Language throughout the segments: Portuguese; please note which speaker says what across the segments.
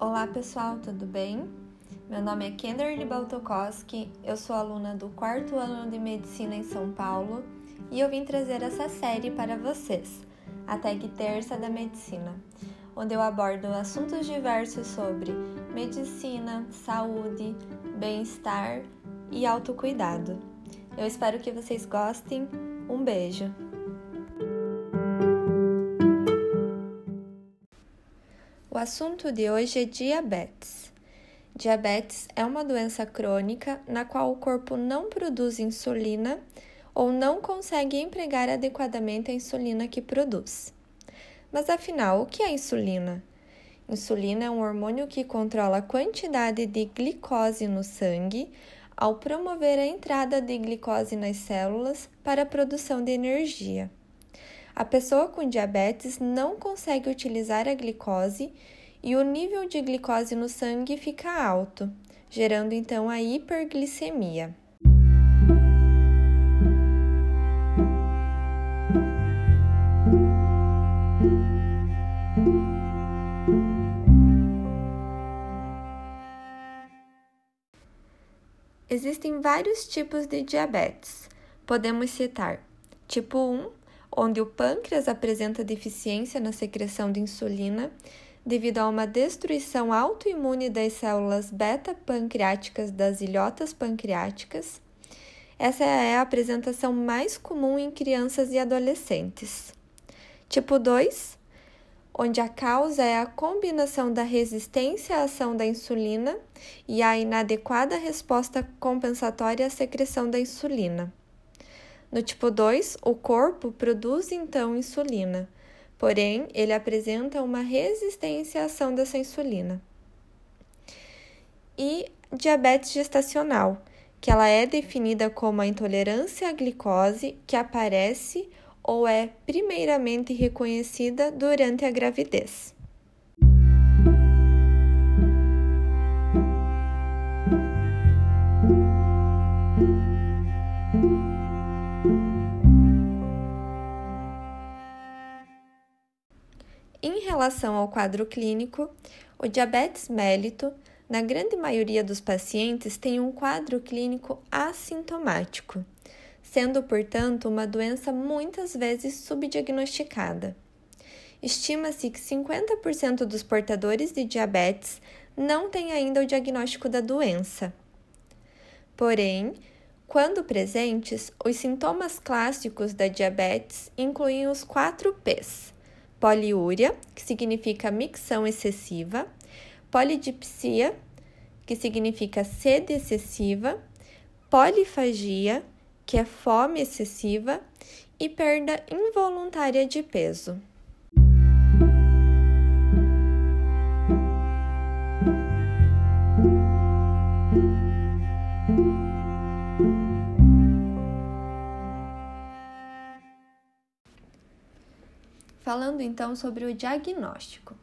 Speaker 1: Olá pessoal, tudo bem? Meu nome é Kenderly Baltokoski, eu sou aluna do quarto ano de Medicina em São Paulo e eu vim trazer essa série para vocês, a Tag Terça da Medicina, onde eu abordo assuntos diversos sobre medicina, saúde, bem-estar e autocuidado. Eu espero que vocês gostem. Um beijo! Assunto de hoje é diabetes. Diabetes é uma doença crônica na qual o corpo não produz insulina ou não consegue empregar adequadamente a insulina que produz. Mas afinal, o que é insulina? Insulina é um hormônio que controla a quantidade de glicose no sangue ao promover a entrada de glicose nas células para a produção de energia. A pessoa com diabetes não consegue utilizar a glicose e o nível de glicose no sangue fica alto, gerando então a hiperglicemia. Existem vários tipos de diabetes. Podemos citar tipo 1, onde o pâncreas apresenta deficiência na secreção de insulina devido a uma destruição autoimune das células beta-pancreáticas das ilhotas pancreáticas. Essa é a apresentação mais comum em crianças e adolescentes. Tipo 2, onde a causa é a combinação da resistência à ação da insulina e a inadequada resposta compensatória à secreção da insulina. No tipo 2, o corpo produz então insulina, porém ele apresenta uma resistência à ação dessa insulina. E diabetes gestacional, que ela é definida como a intolerância à glicose que aparece ou é primeiramente reconhecida durante a gravidez. Em relação ao quadro clínico, o diabetes mellito, na grande maioria dos pacientes, tem um quadro clínico assintomático, sendo, portanto, uma doença muitas vezes subdiagnosticada. Estima-se que 50% dos portadores de diabetes não têm ainda o diagnóstico da doença. Porém, quando presentes, os sintomas clássicos da diabetes incluem os 4 Ps poliúria, que significa micção excessiva, polidipsia, que significa sede excessiva, polifagia, que é fome excessiva, e perda involuntária de peso. Falando então sobre o diagnóstico.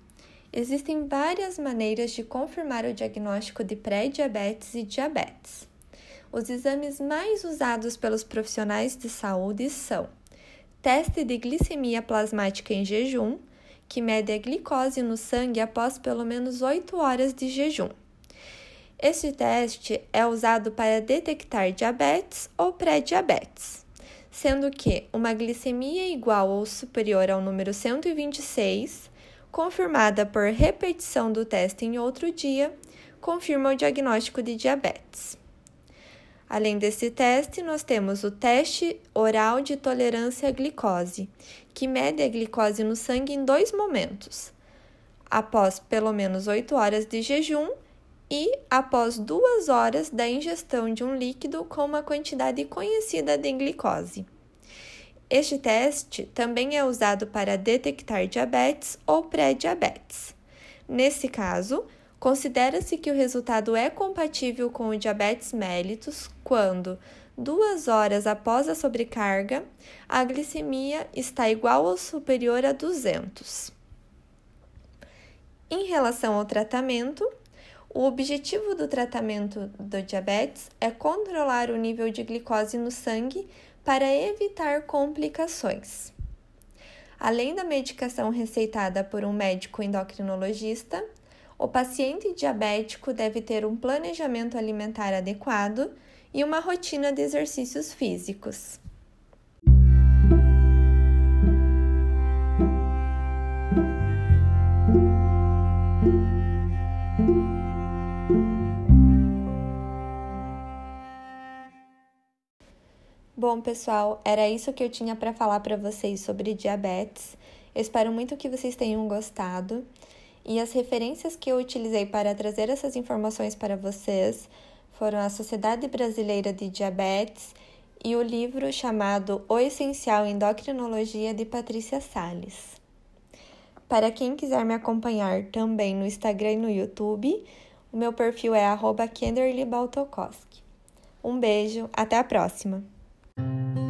Speaker 1: Existem várias maneiras de confirmar o diagnóstico de pré-diabetes e diabetes. Os exames mais usados pelos profissionais de saúde são teste de glicemia plasmática em jejum, que mede a glicose no sangue após pelo menos 8 horas de jejum. Este teste é usado para detectar diabetes ou pré-diabetes sendo que uma glicemia igual ou superior ao número 126, confirmada por repetição do teste em outro dia, confirma o diagnóstico de diabetes. Além desse teste, nós temos o teste oral de tolerância à glicose, que mede a glicose no sangue em dois momentos: após pelo menos 8 horas de jejum e após duas horas da ingestão de um líquido com uma quantidade conhecida de glicose. Este teste também é usado para detectar diabetes ou pré-diabetes. Nesse caso, considera-se que o resultado é compatível com o diabetes mellitus quando, duas horas após a sobrecarga, a glicemia está igual ou superior a 200. Em relação ao tratamento, o objetivo do tratamento do diabetes é controlar o nível de glicose no sangue para evitar complicações. Além da medicação receitada por um médico endocrinologista, O paciente diabético deve ter um planejamento alimentar adequado e uma rotina de exercícios físicos. Bom, pessoal, era isso que eu tinha para falar para vocês sobre diabetes. Eu espero muito que vocês tenham gostado. E as referências que eu utilizei para trazer essas informações para vocês foram a Sociedade Brasileira de Diabetes e o livro chamado O Essencial Endocrinologia de Patrícia Salles. Para quem quiser me acompanhar também no Instagram e no YouTube, o meu perfil é arroba Um beijo, até a próxima! Thank you.